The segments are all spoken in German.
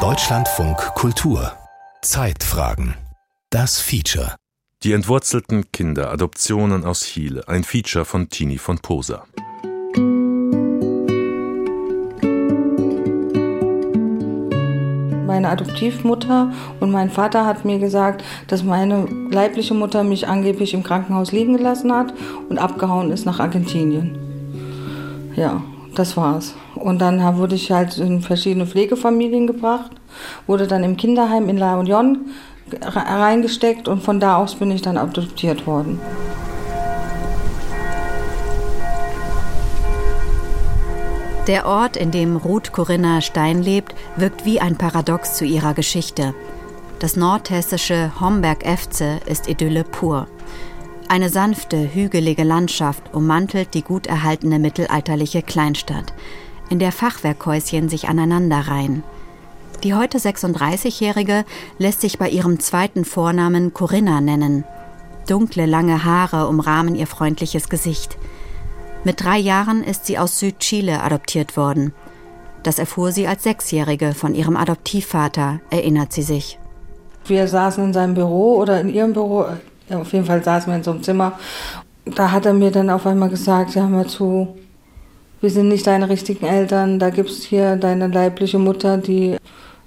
Deutschlandfunk Kultur. Zeitfragen. Das Feature. Die entwurzelten Kinder Adoptionen aus Chile. Ein Feature von Tini von Posa. Meine Adoptivmutter und mein Vater hat mir gesagt, dass meine leibliche Mutter mich angeblich im Krankenhaus liegen gelassen hat und abgehauen ist nach Argentinien. Ja, das war's. Und dann wurde ich halt in verschiedene Pflegefamilien gebracht, wurde dann im Kinderheim in La Union reingesteckt und von da aus bin ich dann adoptiert worden. Der Ort, in dem Ruth Corinna Stein lebt, wirkt wie ein Paradox zu ihrer Geschichte. Das nordhessische Homberg-Efze ist Idylle pur. Eine sanfte, hügelige Landschaft ummantelt die gut erhaltene mittelalterliche Kleinstadt, in der Fachwerkhäuschen sich aneinanderreihen. Die heute 36-Jährige lässt sich bei ihrem zweiten Vornamen Corinna nennen. Dunkle, lange Haare umrahmen ihr freundliches Gesicht. Mit drei Jahren ist sie aus Südchile adoptiert worden. Das erfuhr sie als Sechsjährige von ihrem Adoptivvater, erinnert sie sich. Wir saßen in seinem Büro oder in ihrem Büro, auf jeden Fall saßen wir in so einem Zimmer. Da hat er mir dann auf einmal gesagt, ja, mal zu, wir sind nicht deine richtigen Eltern, da gibt es hier deine leibliche Mutter, die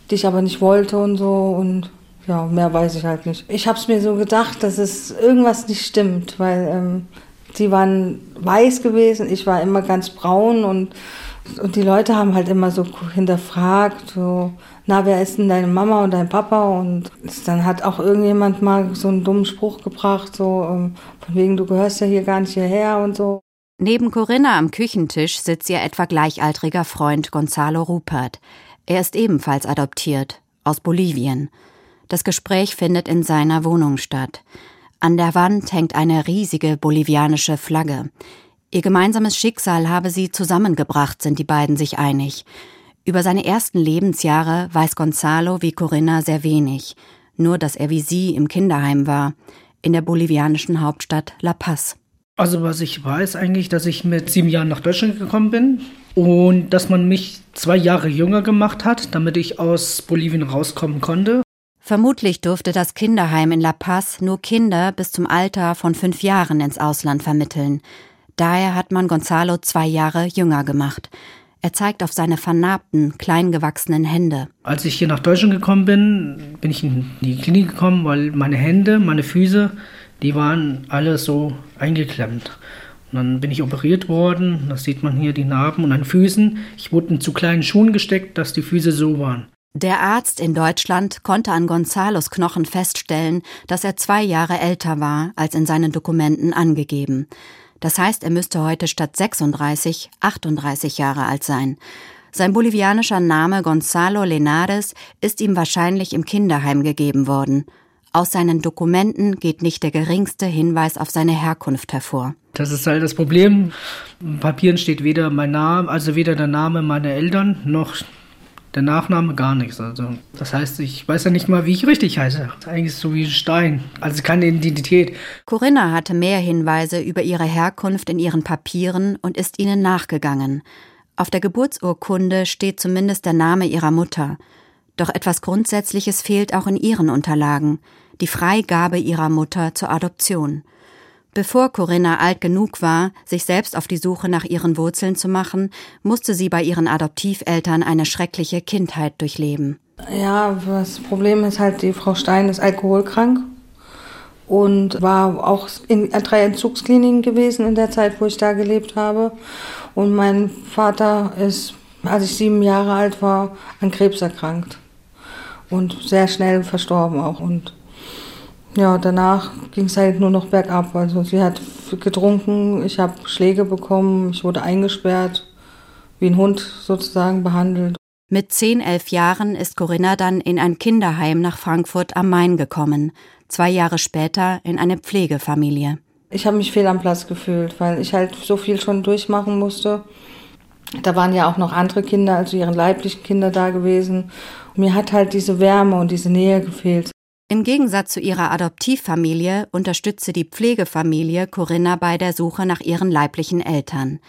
dich aber nicht wollte und so und ja, mehr weiß ich halt nicht. Ich habe es mir so gedacht, dass es irgendwas nicht stimmt, weil ähm, die waren weiß gewesen, ich war immer ganz braun und, und die Leute haben halt immer so hinterfragt, so, na, wer ist denn deine Mama und dein Papa? Und dann hat auch irgendjemand mal so einen dummen Spruch gebracht, so, ähm, von wegen, du gehörst ja hier gar nicht hierher und so. Neben Corinna am Küchentisch sitzt ihr etwa gleichaltriger Freund Gonzalo Rupert. Er ist ebenfalls adoptiert, aus Bolivien. Das Gespräch findet in seiner Wohnung statt. An der Wand hängt eine riesige bolivianische Flagge. Ihr gemeinsames Schicksal habe sie zusammengebracht, sind die beiden sich einig. Über seine ersten Lebensjahre weiß Gonzalo wie Corinna sehr wenig, nur dass er wie sie im Kinderheim war, in der bolivianischen Hauptstadt La Paz. Also was ich weiß eigentlich, dass ich mit sieben Jahren nach Deutschland gekommen bin und dass man mich zwei Jahre jünger gemacht hat, damit ich aus Bolivien rauskommen konnte. Vermutlich durfte das Kinderheim in La Paz nur Kinder bis zum Alter von fünf Jahren ins Ausland vermitteln. Daher hat man Gonzalo zwei Jahre jünger gemacht. Er zeigt auf seine vernarbten, kleingewachsenen Hände. Als ich hier nach Deutschland gekommen bin, bin ich in die Klinik gekommen, weil meine Hände, meine Füße, die waren alle so eingeklemmt. Und dann bin ich operiert worden, das sieht man hier die Narben und an Füßen. Ich wurde in zu kleinen Schuhen gesteckt, dass die Füße so waren. Der Arzt in Deutschland konnte an Gonzalos Knochen feststellen, dass er zwei Jahre älter war als in seinen Dokumenten angegeben. Das heißt, er müsste heute statt 36 38 Jahre alt sein. Sein bolivianischer Name Gonzalo Lenares ist ihm wahrscheinlich im Kinderheim gegeben worden. Aus seinen Dokumenten geht nicht der geringste Hinweis auf seine Herkunft hervor. Das ist halt das Problem. In Papieren steht weder mein Name, also weder der Name meiner Eltern noch der Nachname gar nichts. Also, das heißt, ich weiß ja nicht mal, wie ich richtig heiße. Eigentlich so wie ein Stein. Also keine Identität. Corinna hatte mehr Hinweise über ihre Herkunft in ihren Papieren und ist ihnen nachgegangen. Auf der Geburtsurkunde steht zumindest der Name ihrer Mutter. Doch etwas Grundsätzliches fehlt auch in ihren Unterlagen. Die Freigabe ihrer Mutter zur Adoption. Bevor Corinna alt genug war, sich selbst auf die Suche nach ihren Wurzeln zu machen, musste sie bei ihren Adoptiveltern eine schreckliche Kindheit durchleben. Ja, das Problem ist halt, die Frau Stein ist alkoholkrank und war auch in drei Entzugskliniken gewesen in der Zeit, wo ich da gelebt habe. Und mein Vater ist, als ich sieben Jahre alt war, an Krebs erkrankt und sehr schnell verstorben auch. Und ja, danach ging es halt nur noch bergab. Also sie hat getrunken, ich habe Schläge bekommen, ich wurde eingesperrt, wie ein Hund sozusagen behandelt. Mit zehn, elf Jahren ist Corinna dann in ein Kinderheim nach Frankfurt am Main gekommen, zwei Jahre später in eine Pflegefamilie. Ich habe mich fehl am Platz gefühlt, weil ich halt so viel schon durchmachen musste. Da waren ja auch noch andere Kinder, also ihren leiblichen Kinder da gewesen. mir hat halt diese Wärme und diese Nähe gefehlt. Im Gegensatz zu ihrer Adoptivfamilie unterstützte die Pflegefamilie Corinna bei der Suche nach ihren leiblichen Eltern.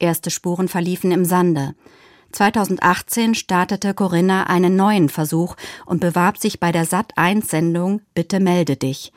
Erste Spuren verliefen im Sande. 2018 startete Corinna einen neuen Versuch und bewarb sich bei der Sat1-Sendung Bitte melde dich.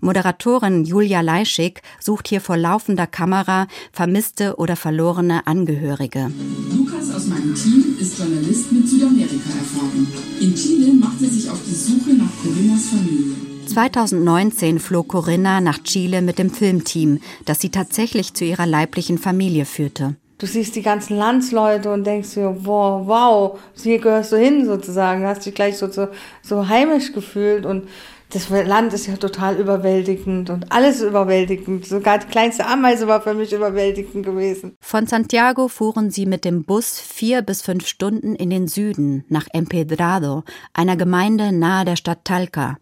Moderatorin Julia Leischig sucht hier vor laufender Kamera vermisste oder verlorene Angehörige. Lukas aus meinem Team ist Journalist mit Südamerika-Erfahrung. In Chile macht er sich auf die Suche nach Corinnas Familie. 2019 flog Corinna nach Chile mit dem Filmteam, das sie tatsächlich zu ihrer leiblichen Familie führte du siehst die ganzen Landsleute und denkst dir, wow, wow, hier gehörst du hin sozusagen, hast dich gleich so, so, so heimisch gefühlt und das Land ist ja total überwältigend und alles überwältigend. Sogar die kleinste Ameise war für mich überwältigend gewesen. Von Santiago fuhren sie mit dem Bus vier bis fünf Stunden in den Süden nach Empedrado, einer Gemeinde nahe der Stadt Talca.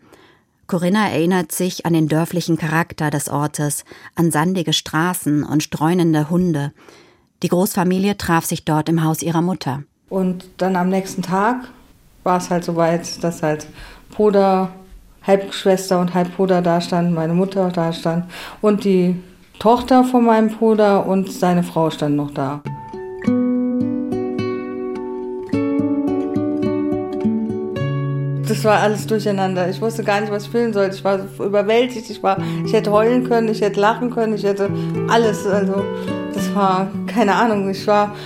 Corinna erinnert sich an den dörflichen Charakter des Ortes, an sandige Straßen und streunende Hunde. Die Großfamilie traf sich dort im Haus ihrer Mutter. Und dann am nächsten Tag war es halt so weit, dass halt Bruder, Halbschwester und Halbbruder da standen, meine Mutter da und die Tochter von meinem Bruder und seine Frau stand noch da. das war alles durcheinander. Ich wusste gar nicht, was ich fühlen sollte. Ich war überwältigt. Ich, war, ich hätte heulen können, ich hätte lachen können, ich hätte alles. Also, das war keine Ahnung. Ich war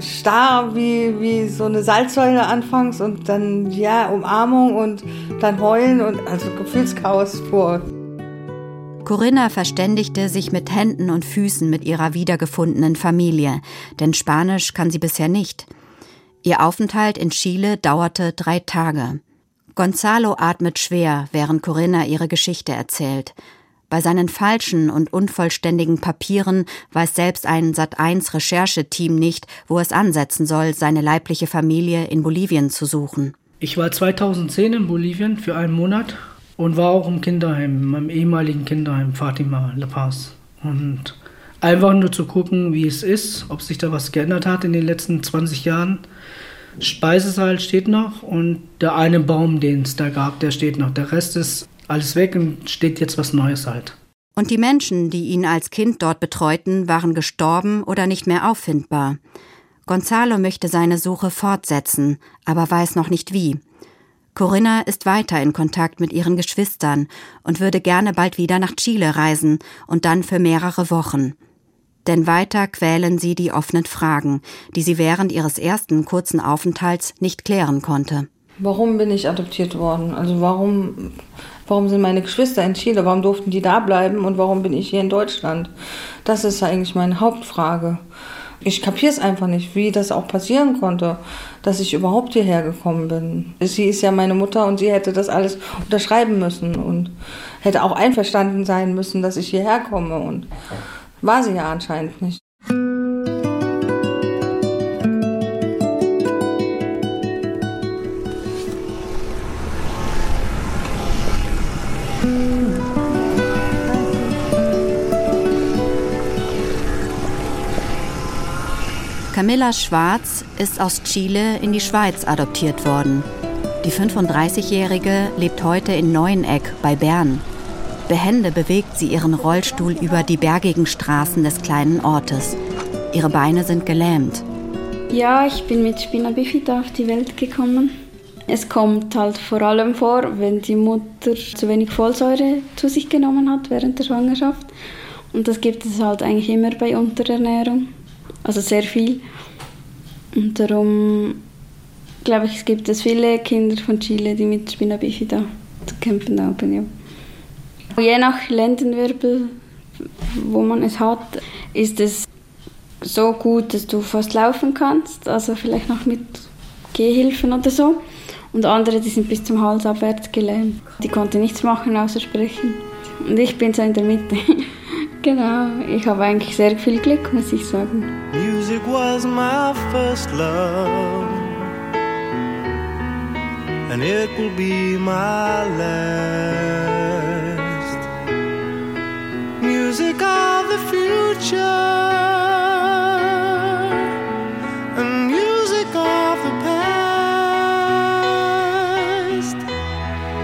starr wie, wie so eine Salzsäule anfangs und dann, ja, Umarmung und dann heulen und also Gefühlschaos vor. Corinna verständigte sich mit Händen und Füßen mit ihrer wiedergefundenen Familie, denn Spanisch kann sie bisher nicht. Ihr Aufenthalt in Chile dauerte drei Tage. Gonzalo atmet schwer, während Corinna ihre Geschichte erzählt. Bei seinen falschen und unvollständigen Papieren weiß selbst ein Sat1 Rechercheteam nicht, wo es ansetzen soll, seine leibliche Familie in Bolivien zu suchen. Ich war 2010 in Bolivien für einen Monat und war auch im Kinderheim, meinem ehemaligen Kinderheim Fatima La Paz. Und einfach nur zu gucken, wie es ist, ob sich da was geändert hat in den letzten 20 Jahren. Speisesaal steht noch und der eine Baum, den es da gab, der steht noch. Der Rest ist alles weg und steht jetzt was Neues halt. Und die Menschen, die ihn als Kind dort betreuten, waren gestorben oder nicht mehr auffindbar. Gonzalo möchte seine Suche fortsetzen, aber weiß noch nicht wie. Corinna ist weiter in Kontakt mit ihren Geschwistern und würde gerne bald wieder nach Chile reisen und dann für mehrere Wochen. Denn weiter quälen sie die offenen Fragen, die sie während ihres ersten kurzen Aufenthalts nicht klären konnte. Warum bin ich adoptiert worden? Also warum, warum sind meine Geschwister in Chile? Warum durften die da bleiben und warum bin ich hier in Deutschland? Das ist eigentlich meine Hauptfrage. Ich kapiere es einfach nicht, wie das auch passieren konnte, dass ich überhaupt hierher gekommen bin. Sie ist ja meine Mutter und sie hätte das alles unterschreiben müssen und hätte auch einverstanden sein müssen, dass ich hierher komme und war sie ja anscheinend nicht. Camilla Schwarz ist aus Chile in die Schweiz adoptiert worden. Die 35-Jährige lebt heute in Neueneck bei Bern. Behende bewegt sie ihren Rollstuhl über die bergigen Straßen des kleinen Ortes. Ihre Beine sind gelähmt. Ja, ich bin mit Spina bifida auf die Welt gekommen. Es kommt halt vor allem vor, wenn die Mutter zu wenig Folsäure zu sich genommen hat während der Schwangerschaft. Und das gibt es halt eigentlich immer bei Unterernährung. Also sehr viel. Und darum glaube ich, es gibt es viele Kinder von Chile, die mit Spina bifida zu kämpfen haben. Ja. Je nach Lendenwirbel, wo man es hat, ist es so gut, dass du fast laufen kannst, also vielleicht noch mit Gehhilfen oder so. Und andere, die sind bis zum Hals abwärts gelähmt. Die konnten nichts machen außer sprechen. Und ich bin so in der Mitte. genau, ich habe eigentlich sehr viel Glück, muss ich sagen. Music was my first love. And it will be my last. music of the future and music of the past.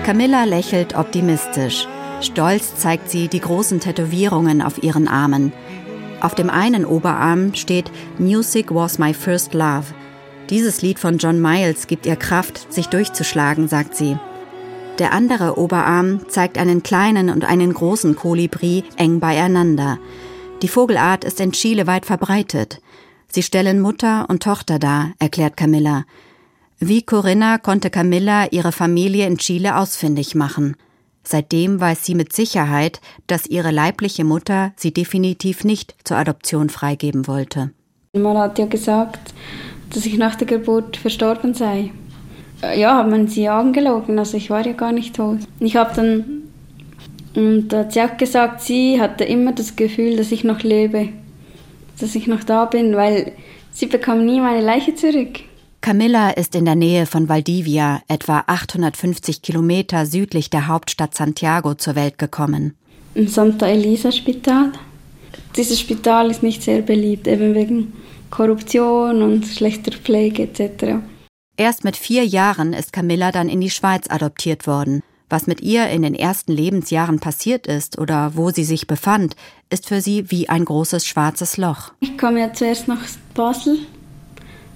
Camilla lächelt optimistisch. Stolz zeigt sie die großen Tätowierungen auf ihren Armen. Auf dem einen Oberarm steht Music was my first love. Dieses Lied von John Miles gibt ihr Kraft, sich durchzuschlagen, sagt sie. Der andere Oberarm zeigt einen kleinen und einen großen Kolibri eng beieinander. Die Vogelart ist in Chile weit verbreitet. Sie stellen Mutter und Tochter dar, erklärt Camilla. Wie Corinna konnte Camilla ihre Familie in Chile ausfindig machen. Seitdem weiß sie mit Sicherheit, dass ihre leibliche Mutter sie definitiv nicht zur Adoption freigeben wollte. Man hat ja gesagt, dass ich nach der Geburt verstorben sei. Ja, hat man sie angelogen, also ich war ja gar nicht tot. Ich habe dann, und da hat sie auch gesagt, sie hatte immer das Gefühl, dass ich noch lebe, dass ich noch da bin, weil sie bekam nie meine Leiche zurück. Camilla ist in der Nähe von Valdivia, etwa 850 Kilometer südlich der Hauptstadt Santiago, zur Welt gekommen. Im Santa Elisa Spital. Dieses Spital ist nicht sehr beliebt, eben wegen Korruption und schlechter Pflege etc. Erst mit vier Jahren ist Camilla dann in die Schweiz adoptiert worden. Was mit ihr in den ersten Lebensjahren passiert ist oder wo sie sich befand, ist für sie wie ein großes schwarzes Loch. Ich kam ja zuerst nach Basel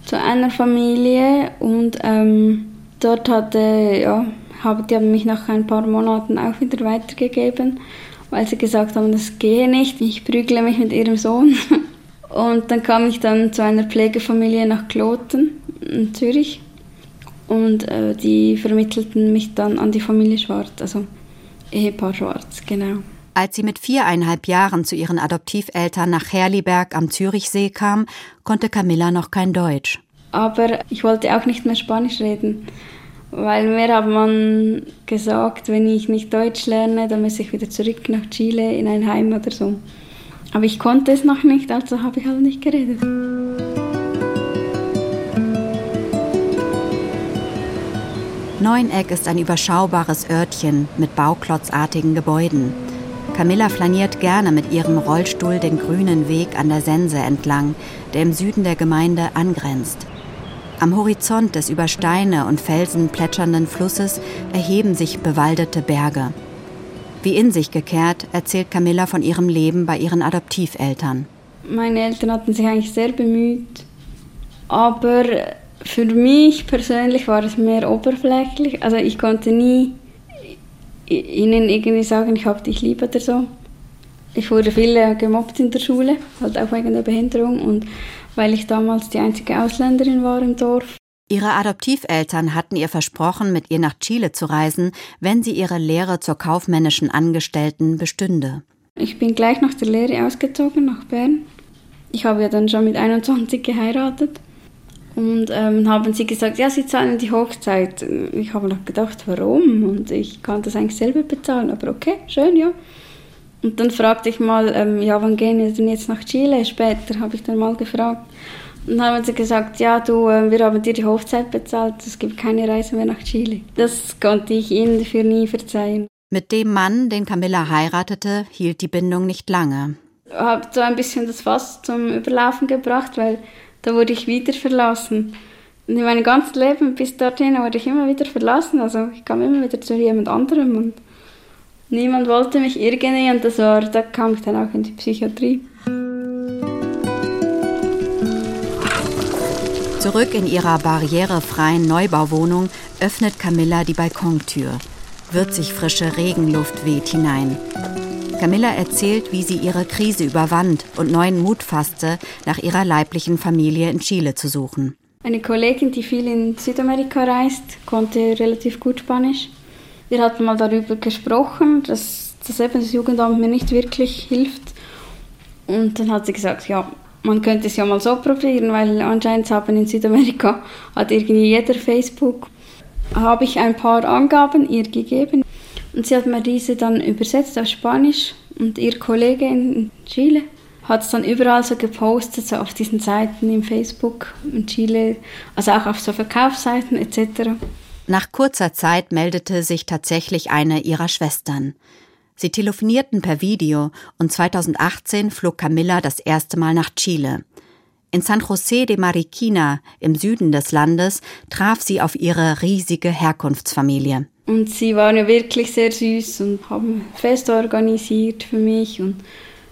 zu einer Familie und ähm, dort hatte, ja, haben, die haben mich nach ein paar Monaten auch wieder weitergegeben, weil sie gesagt haben, das gehe nicht, ich prügle mich mit ihrem Sohn. Und dann kam ich dann zu einer Pflegefamilie nach Kloten in Zürich und äh, die vermittelten mich dann an die Familie Schwarz, also Ehepaar Schwarz, genau. Als sie mit viereinhalb Jahren zu ihren Adoptiveltern nach Herliberg am Zürichsee kam, konnte Camilla noch kein Deutsch. Aber ich wollte auch nicht mehr Spanisch reden, weil mir hat man gesagt, wenn ich nicht Deutsch lerne, dann muss ich wieder zurück nach Chile in ein Heim oder so. Aber ich konnte es noch nicht, also habe ich halt nicht geredet. Neueneck ist ein überschaubares Örtchen mit bauklotzartigen Gebäuden. Camilla flaniert gerne mit ihrem Rollstuhl den grünen Weg an der Sense entlang, der im Süden der Gemeinde angrenzt. Am Horizont des über Steine und Felsen plätschernden Flusses erheben sich bewaldete Berge. Wie in sich gekehrt erzählt Camilla von ihrem Leben bei ihren Adoptiveltern. Meine Eltern hatten sich eigentlich sehr bemüht, aber für mich persönlich war es mehr oberflächlich. Also ich konnte nie ihnen irgendwie sagen, ich habe dich lieb oder so. Ich wurde viel gemobbt in der Schule, halt auch wegen der Behinderung und weil ich damals die einzige Ausländerin war im Dorf. Ihre Adoptiveltern hatten ihr versprochen, mit ihr nach Chile zu reisen, wenn sie ihre Lehre zur kaufmännischen Angestellten bestünde. Ich bin gleich nach der Lehre ausgezogen nach Bern. Ich habe ja dann schon mit 21 geheiratet. Und ähm, haben sie gesagt, ja, sie zahlen die Hochzeit. Ich habe noch gedacht, warum? Und ich kann das eigentlich selber bezahlen. Aber okay, schön, ja. Und dann fragte ich mal, ähm, ja, wann gehen wir denn jetzt nach Chile? Später habe ich dann mal gefragt. Und dann haben sie gesagt, ja, du, äh, wir haben dir die Hochzeit bezahlt, es gibt keine Reise mehr nach Chile. Das konnte ich ihnen dafür nie verzeihen. Mit dem Mann, den Camilla heiratete, hielt die Bindung nicht lange. Ich habe so ein bisschen das Fass zum Überlaufen gebracht, weil da wurde ich wieder verlassen. Und in meinem ganzen Leben bis dorthin wurde ich immer wieder verlassen. Also ich kam immer wieder zu jemand anderem und niemand wollte mich irgendwie und das war, da kam ich dann auch in die Psychiatrie. Zurück in ihrer barrierefreien Neubauwohnung öffnet Camilla die Balkontür. Würzig frische Regenluft weht hinein. Camilla erzählt, wie sie ihre Krise überwand und neuen Mut fasste, nach ihrer leiblichen Familie in Chile zu suchen. Eine Kollegin, die viel in Südamerika reist, konnte relativ gut Spanisch. Wir hatten mal darüber gesprochen, dass, das Jugendamt mir nicht wirklich hilft. Und dann hat sie gesagt, ja, man könnte es ja mal so probieren, weil anscheinend haben in Südamerika hat irgendwie jeder Facebook. Habe ich ein paar Angaben ihr gegeben und sie hat mir diese dann übersetzt auf Spanisch und ihr Kollege in Chile hat es dann überall so gepostet, so auf diesen Seiten im Facebook in Chile, also auch auf so Verkaufsseiten etc. Nach kurzer Zeit meldete sich tatsächlich eine ihrer Schwestern. Sie telefonierten per Video und 2018 flog Camilla das erste Mal nach Chile. In San José de Mariquina im Süden des Landes traf sie auf ihre riesige Herkunftsfamilie. Und sie waren ja wirklich sehr süß und haben Feste organisiert für mich und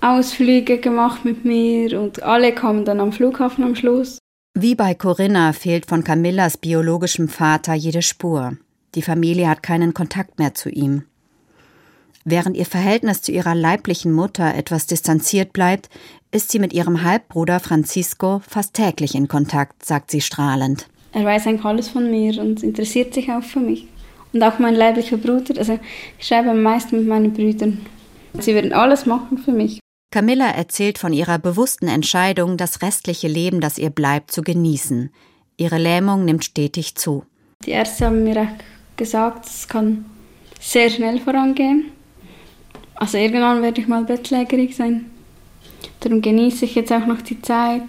Ausflüge gemacht mit mir und alle kamen dann am Flughafen am Schluss. Wie bei Corinna fehlt von Camillas biologischem Vater jede Spur. Die Familie hat keinen Kontakt mehr zu ihm. Während ihr Verhältnis zu ihrer leiblichen Mutter etwas distanziert bleibt, ist sie mit ihrem Halbbruder Francisco fast täglich in Kontakt, sagt sie strahlend. Er weiß eigentlich alles von mir und interessiert sich auch für mich. Und auch mein leiblicher Bruder, also ich schreibe am meisten mit meinen Brüdern. Sie werden alles machen für mich. Camilla erzählt von ihrer bewussten Entscheidung, das restliche Leben, das ihr bleibt, zu genießen. Ihre Lähmung nimmt stetig zu. Die Ärzte haben mir auch gesagt, es kann sehr schnell vorangehen. Also irgendwann werde ich mal bettlägerig sein. Darum genieße ich jetzt auch noch die Zeit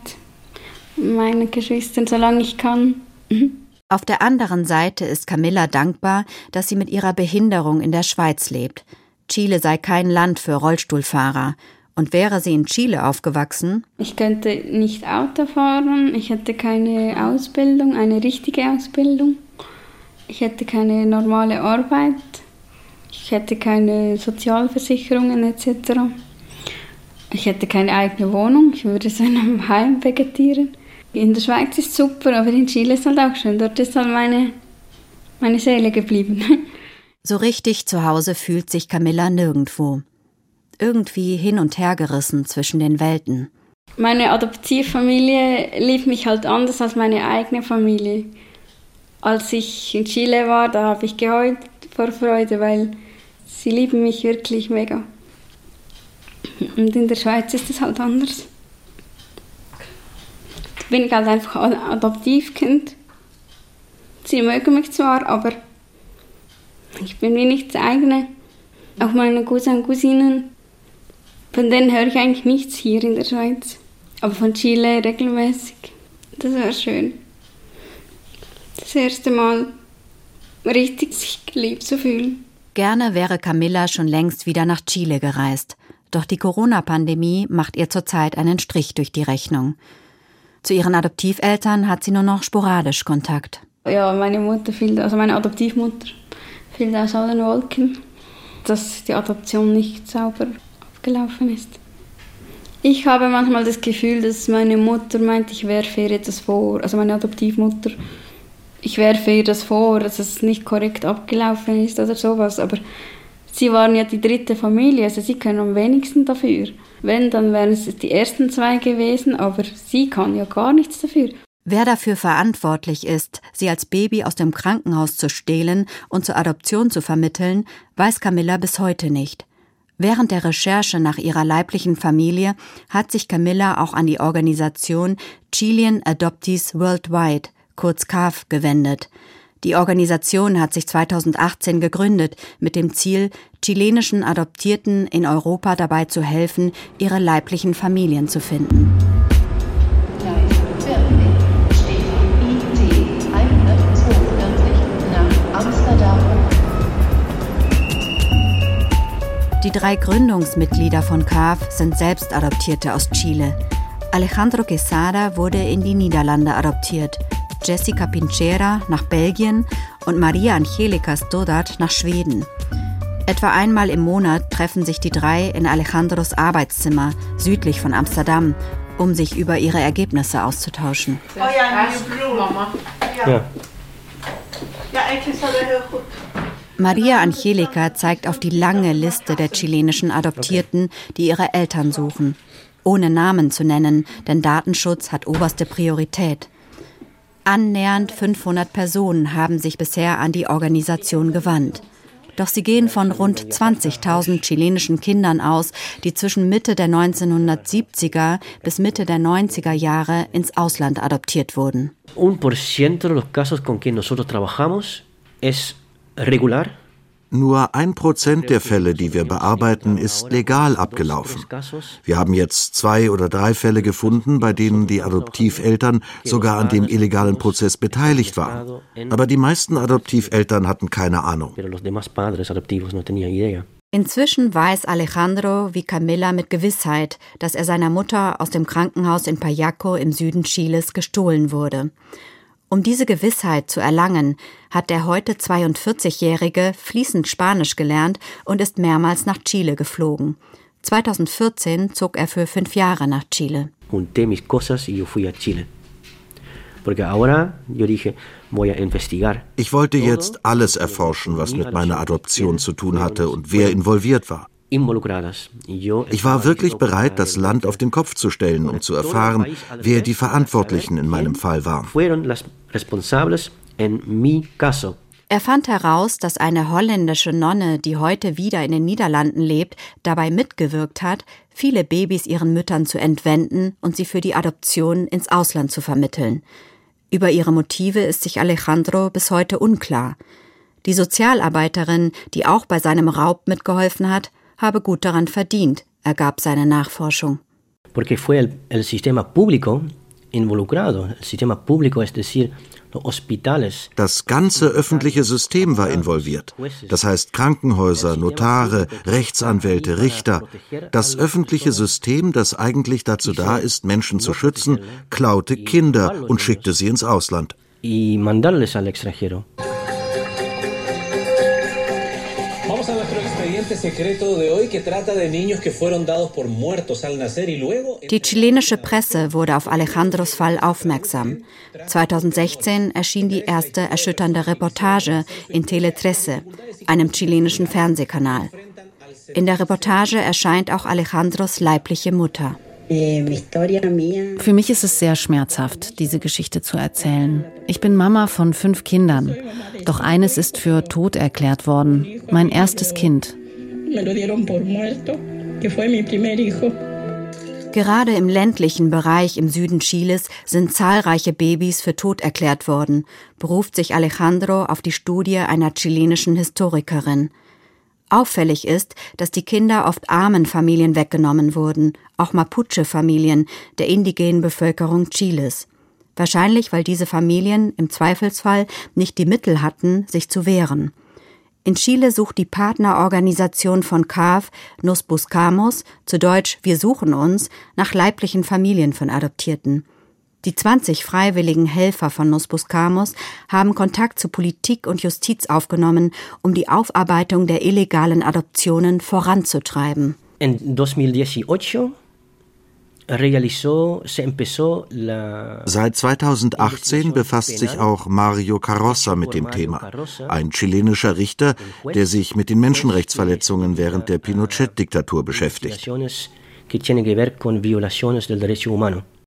mit meinen Geschwistern, solange ich kann. Auf der anderen Seite ist Camilla dankbar, dass sie mit ihrer Behinderung in der Schweiz lebt. Chile sei kein Land für Rollstuhlfahrer. Und wäre sie in Chile aufgewachsen? Ich könnte nicht Auto fahren, ich hätte keine Ausbildung, eine richtige Ausbildung. Ich hätte keine normale Arbeit, ich hätte keine Sozialversicherungen etc. Ich hätte keine eigene Wohnung, ich würde so in einem Heim vegetieren. In der Schweiz ist super, aber in Chile ist halt auch schön. Dort ist halt meine, meine Seele geblieben. So richtig zu Hause fühlt sich Camilla nirgendwo. Irgendwie hin und her gerissen zwischen den Welten. Meine Adoptivfamilie liebt mich halt anders als meine eigene Familie. Als ich in Chile war, da habe ich geheult vor Freude, weil sie lieben mich wirklich mega. Und in der Schweiz ist es halt anders. Bin ich halt einfach ein Adoptivkind. Sie mögen mich zwar, aber ich bin wie nicht das eigene. Auch meine Cousins und Cousinen, von denen höre ich eigentlich nichts hier in der Schweiz. Aber von Chile regelmäßig. Das wäre schön. Das erste Mal richtig sich geliebt zu fühlen. Gerne wäre Camilla schon längst wieder nach Chile gereist. Doch die Corona-Pandemie macht ihr zurzeit einen Strich durch die Rechnung. Zu ihren Adoptiveltern hat sie nur noch sporadisch Kontakt. Ja, meine Mutter fiel, also meine Adoptivmutter fiel aus allen Wolken, dass die Adoption nicht sauber abgelaufen ist. Ich habe manchmal das Gefühl, dass meine Mutter meint, ich werfe ihr etwas vor, also meine Adoptivmutter, ich werfe ihr das vor, dass es nicht korrekt abgelaufen ist oder sowas, aber sie waren ja die dritte Familie, also sie können am wenigsten dafür. Wenn, dann wären es die ersten zwei gewesen, aber sie kann ja gar nichts dafür. Wer dafür verantwortlich ist, sie als Baby aus dem Krankenhaus zu stehlen und zur Adoption zu vermitteln, weiß Camilla bis heute nicht. Während der Recherche nach ihrer leiblichen Familie hat sich Camilla auch an die Organisation Chilean Adoptees Worldwide, kurz CAF, gewendet. Die Organisation hat sich 2018 gegründet mit dem Ziel, chilenischen Adoptierten in Europa dabei zu helfen, ihre leiblichen Familien zu finden. Die drei Gründungsmitglieder von CAF sind selbst Adoptierte aus Chile. Alejandro Quesada wurde in die Niederlande adoptiert, Jessica Pinchera nach Belgien und Maria Angelica Stoddard nach Schweden. Etwa einmal im Monat treffen sich die drei in Alejandros Arbeitszimmer südlich von Amsterdam, um sich über ihre Ergebnisse auszutauschen. Oh ja, Mama. Ja. Ja, ja eigentlich ist er heel gut. Maria Angelica zeigt auf die lange Liste der chilenischen Adoptierten, die ihre Eltern suchen. Ohne Namen zu nennen, denn Datenschutz hat oberste Priorität. Annähernd 500 Personen haben sich bisher an die Organisation gewandt. Doch sie gehen von rund 20.000 chilenischen Kindern aus, die zwischen Mitte der 1970er bis Mitte der 90er Jahre ins Ausland adoptiert wurden. Un por ciento de los casos con que nosotros trabajamos es regular. Nur ein Prozent der Fälle, die wir bearbeiten, ist legal abgelaufen. Wir haben jetzt zwei oder drei Fälle gefunden, bei denen die Adoptiveltern sogar an dem illegalen Prozess beteiligt waren. Aber die meisten Adoptiveltern hatten keine Ahnung. Inzwischen weiß Alejandro wie Camilla mit Gewissheit, dass er seiner Mutter aus dem Krankenhaus in Payaco im Süden Chiles gestohlen wurde. Um diese Gewissheit zu erlangen, hat der heute 42-Jährige fließend Spanisch gelernt und ist mehrmals nach Chile geflogen. 2014 zog er für fünf Jahre nach Chile. Ich wollte jetzt alles erforschen, was mit meiner Adoption zu tun hatte und wer involviert war. Ich war wirklich bereit, das Land auf den Kopf zu stellen, um zu erfahren, wer die Verantwortlichen in meinem Fall waren. Er fand heraus, dass eine holländische Nonne, die heute wieder in den Niederlanden lebt, dabei mitgewirkt hat, viele Babys ihren Müttern zu entwenden und sie für die Adoption ins Ausland zu vermitteln. Über ihre Motive ist sich Alejandro bis heute unklar. Die Sozialarbeiterin, die auch bei seinem Raub mitgeholfen hat, habe gut daran verdient, ergab seine Nachforschung. Porque fue el, el sistema público involucrado, el sistema público, es decir, das ganze öffentliche System war involviert. Das heißt Krankenhäuser, Notare, Rechtsanwälte, Richter. Das öffentliche System, das eigentlich dazu da ist, Menschen zu schützen, klaute Kinder und schickte sie ins Ausland. Y mandarles al extranjero. Die chilenische Presse wurde auf Alejandros Fall aufmerksam. 2016 erschien die erste erschütternde Reportage in Tele 13, einem chilenischen Fernsehkanal. In der Reportage erscheint auch Alejandros leibliche Mutter. Für mich ist es sehr schmerzhaft, diese Geschichte zu erzählen. Ich bin Mama von fünf Kindern. Doch eines ist für tot erklärt worden. Mein erstes Kind. Gerade im ländlichen Bereich im Süden Chiles sind zahlreiche Babys für tot erklärt worden, beruft sich Alejandro auf die Studie einer chilenischen Historikerin. Auffällig ist, dass die Kinder oft armen Familien weggenommen wurden, auch Mapuche-Familien der indigenen Bevölkerung Chiles. Wahrscheinlich, weil diese Familien im Zweifelsfall nicht die Mittel hatten, sich zu wehren. In Chile sucht die Partnerorganisation von CAF, Nos Buscamos, zu Deutsch Wir suchen uns, nach leiblichen Familien von Adoptierten. Die 20 freiwilligen Helfer von Nos Buscamos haben Kontakt zu Politik und Justiz aufgenommen, um die Aufarbeitung der illegalen Adoptionen voranzutreiben. In 2018 Seit 2018 befasst sich auch Mario Carrossa mit dem Thema, ein chilenischer Richter, der sich mit den Menschenrechtsverletzungen während der Pinochet-Diktatur beschäftigt.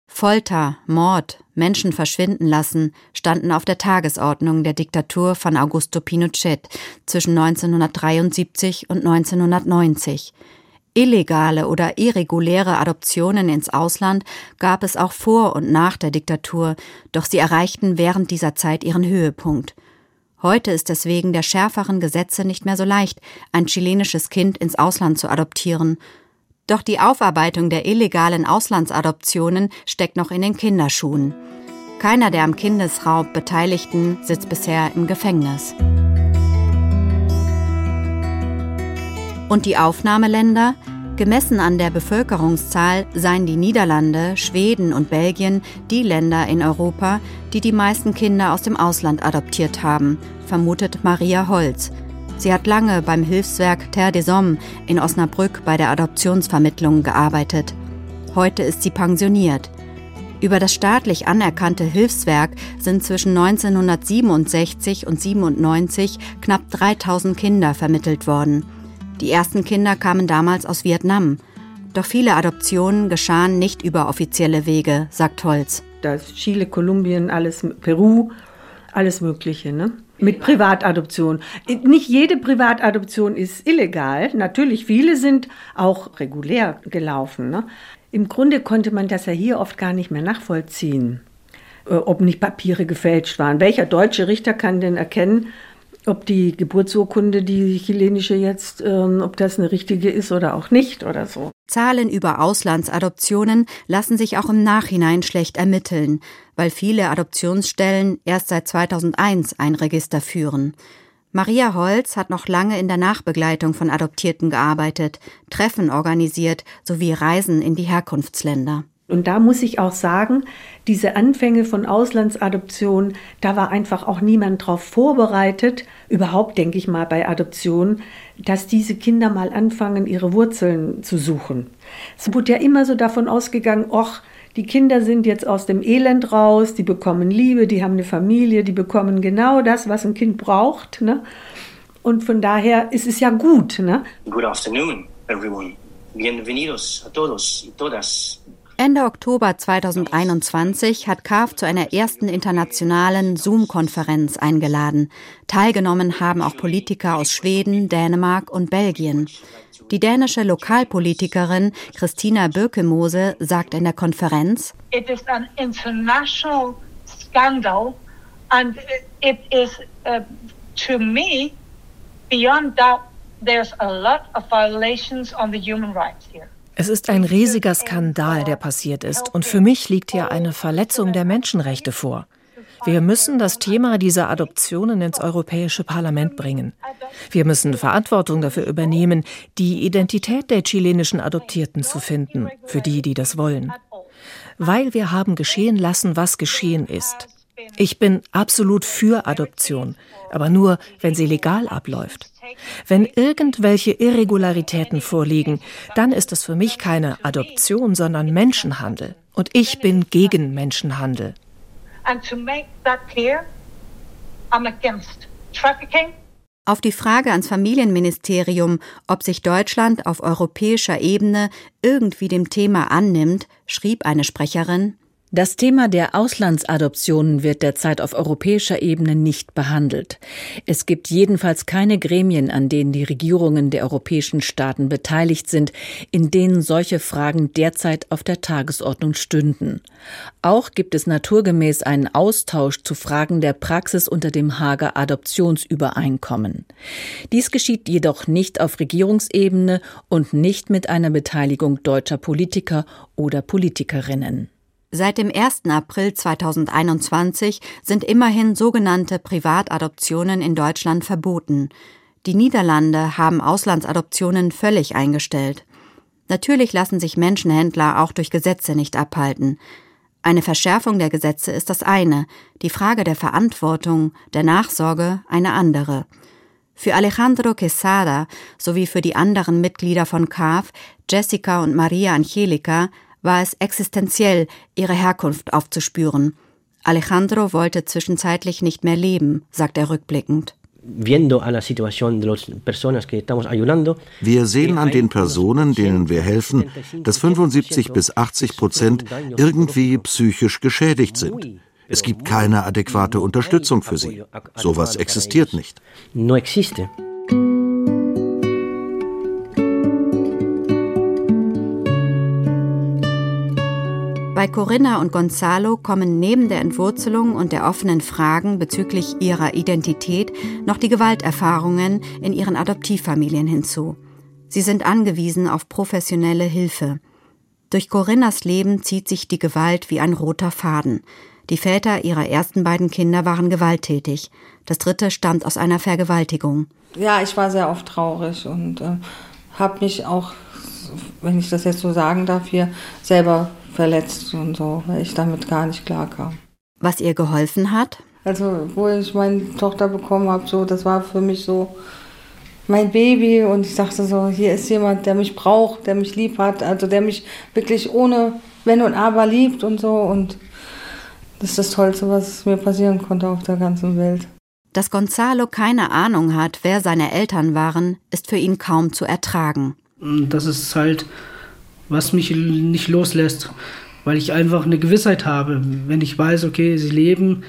Folter, Mord, Menschen verschwinden lassen standen auf der Tagesordnung der Diktatur von Augusto Pinochet zwischen 1973 und 1990. Illegale oder irreguläre Adoptionen ins Ausland gab es auch vor und nach der Diktatur, doch sie erreichten während dieser Zeit ihren Höhepunkt. Heute ist es wegen der schärferen Gesetze nicht mehr so leicht, ein chilenisches Kind ins Ausland zu adoptieren, doch die Aufarbeitung der illegalen Auslandsadoptionen steckt noch in den Kinderschuhen. Keiner der am Kindesraub Beteiligten sitzt bisher im Gefängnis. Und die Aufnahmeländer? Gemessen an der Bevölkerungszahl seien die Niederlande, Schweden und Belgien die Länder in Europa, die die meisten Kinder aus dem Ausland adoptiert haben, vermutet Maria Holz, Sie hat lange beim Hilfswerk Terre des Hommes in Osnabrück bei der Adoptionsvermittlung gearbeitet. Heute ist sie pensioniert. Über das staatlich anerkannte Hilfswerk sind zwischen 1967 und 97 knapp 3000 Kinder vermittelt worden. Die ersten Kinder kamen damals aus Vietnam. Doch viele Adoptionen geschahen nicht über offizielle Wege, sagt Holz. Da ist Chile, Kolumbien, alles Peru, alles Mögliche. Ne? Mit Privatadoption. Nicht jede Privatadoption ist illegal. Natürlich, viele sind auch regulär gelaufen. Ne? Im Grunde konnte man das ja hier oft gar nicht mehr nachvollziehen, äh, ob nicht Papiere gefälscht waren. Welcher deutsche Richter kann denn erkennen, ob die Geburtsurkunde, die chilenische jetzt, ähm, ob das eine richtige ist oder auch nicht oder so. Zahlen über Auslandsadoptionen lassen sich auch im Nachhinein schlecht ermitteln, weil viele Adoptionsstellen erst seit 2001 ein Register führen. Maria Holz hat noch lange in der Nachbegleitung von Adoptierten gearbeitet, Treffen organisiert sowie Reisen in die Herkunftsländer. Und da muss ich auch sagen, diese Anfänge von Auslandsadoption, da war einfach auch niemand darauf vorbereitet, überhaupt denke ich mal bei Adoption, dass diese Kinder mal anfangen, ihre Wurzeln zu suchen. Es wurde ja immer so davon ausgegangen, ach, Die Kinder sind jetzt aus dem Elend raus, die bekommen Liebe, die haben eine Familie, die bekommen genau das, was ein Kind braucht. Ne? Und von daher ist es ja gut. Ne? Good afternoon, everyone. Bienvenidos a todos y todas. Ende Oktober 2021 hat CAF zu einer ersten internationalen Zoom-Konferenz eingeladen. Teilgenommen haben auch Politiker aus Schweden, Dänemark und Belgien. Die dänische Lokalpolitikerin Christina Birkemose sagt in der Konferenz, It is an international scandal and it is uh, to me beyond doubt there's a lot of violations on the human rights here. Es ist ein riesiger Skandal, der passiert ist. Und für mich liegt hier eine Verletzung der Menschenrechte vor. Wir müssen das Thema dieser Adoptionen ins Europäische Parlament bringen. Wir müssen Verantwortung dafür übernehmen, die Identität der chilenischen Adoptierten zu finden, für die, die das wollen. Weil wir haben geschehen lassen, was geschehen ist. Ich bin absolut für Adoption, aber nur, wenn sie legal abläuft. Wenn irgendwelche Irregularitäten vorliegen, dann ist es für mich keine Adoption, sondern Menschenhandel. Und ich bin gegen Menschenhandel. Auf die Frage ans Familienministerium, ob sich Deutschland auf europäischer Ebene irgendwie dem Thema annimmt, schrieb eine Sprecherin das Thema der Auslandsadoptionen wird derzeit auf europäischer Ebene nicht behandelt. Es gibt jedenfalls keine Gremien, an denen die Regierungen der europäischen Staaten beteiligt sind, in denen solche Fragen derzeit auf der Tagesordnung stünden. Auch gibt es naturgemäß einen Austausch zu Fragen der Praxis unter dem Hager Adoptionsübereinkommen. Dies geschieht jedoch nicht auf Regierungsebene und nicht mit einer Beteiligung deutscher Politiker oder Politikerinnen. Seit dem 1. April 2021 sind immerhin sogenannte Privatadoptionen in Deutschland verboten. Die Niederlande haben Auslandsadoptionen völlig eingestellt. Natürlich lassen sich Menschenhändler auch durch Gesetze nicht abhalten. Eine Verschärfung der Gesetze ist das eine, die Frage der Verantwortung, der Nachsorge eine andere. Für Alejandro Quesada sowie für die anderen Mitglieder von CAF, Jessica und Maria Angelica, war es existenziell, ihre Herkunft aufzuspüren. Alejandro wollte zwischenzeitlich nicht mehr leben, sagt er rückblickend. Wir sehen an den Personen, denen wir helfen, dass 75 bis 80 Prozent irgendwie psychisch geschädigt sind. Es gibt keine adäquate Unterstützung für sie. Sowas existiert nicht. No existe. Bei Corinna und Gonzalo kommen neben der Entwurzelung und der offenen Fragen bezüglich ihrer Identität noch die Gewalterfahrungen in ihren Adoptivfamilien hinzu. Sie sind angewiesen auf professionelle Hilfe. Durch Corinnas Leben zieht sich die Gewalt wie ein roter Faden. Die Väter ihrer ersten beiden Kinder waren gewalttätig. Das dritte stammt aus einer Vergewaltigung. Ja, ich war sehr oft traurig und äh, habe mich auch, wenn ich das jetzt so sagen darf, hier selber verletzt und so, weil ich damit gar nicht klar kam. Was ihr geholfen hat? Also, wo ich meine Tochter bekommen habe, so, das war für mich so mein Baby und ich dachte so, hier ist jemand, der mich braucht, der mich lieb hat, also der mich wirklich ohne Wenn und Aber liebt und so und das ist das Tollste, was mir passieren konnte auf der ganzen Welt. Dass Gonzalo keine Ahnung hat, wer seine Eltern waren, ist für ihn kaum zu ertragen. Das ist halt was mich nicht loslässt, weil ich einfach eine Gewissheit habe. Wenn ich weiß, okay, sie leben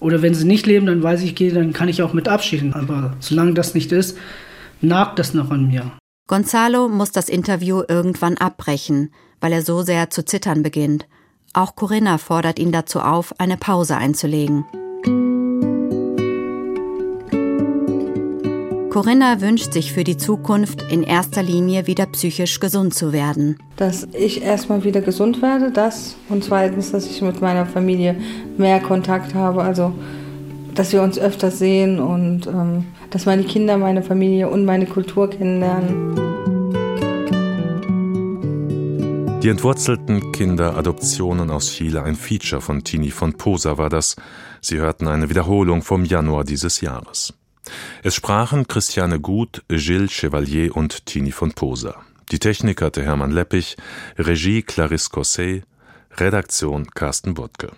oder wenn sie nicht leben, dann weiß ich, okay, dann kann ich auch mit abschieden. Aber solange das nicht ist, nagt das noch an mir. Gonzalo muss das Interview irgendwann abbrechen, weil er so sehr zu zittern beginnt. Auch Corinna fordert ihn dazu auf, eine Pause einzulegen. Corinna wünscht sich für die Zukunft in erster Linie wieder psychisch gesund zu werden. Dass ich erstmal wieder gesund werde, das. Und zweitens, dass ich mit meiner Familie mehr Kontakt habe. Also, dass wir uns öfter sehen und ähm, dass meine Kinder meine Familie und meine Kultur kennenlernen. Die entwurzelten Kinderadoptionen aus Chile, ein Feature von Tini von Posa war das. Sie hörten eine Wiederholung vom Januar dieses Jahres. Es sprachen Christiane Gut, Gilles Chevalier und Tini von Poser. Die Technik hatte Hermann Leppich, Regie Clarisse Cosset, Redaktion Carsten Wuttke.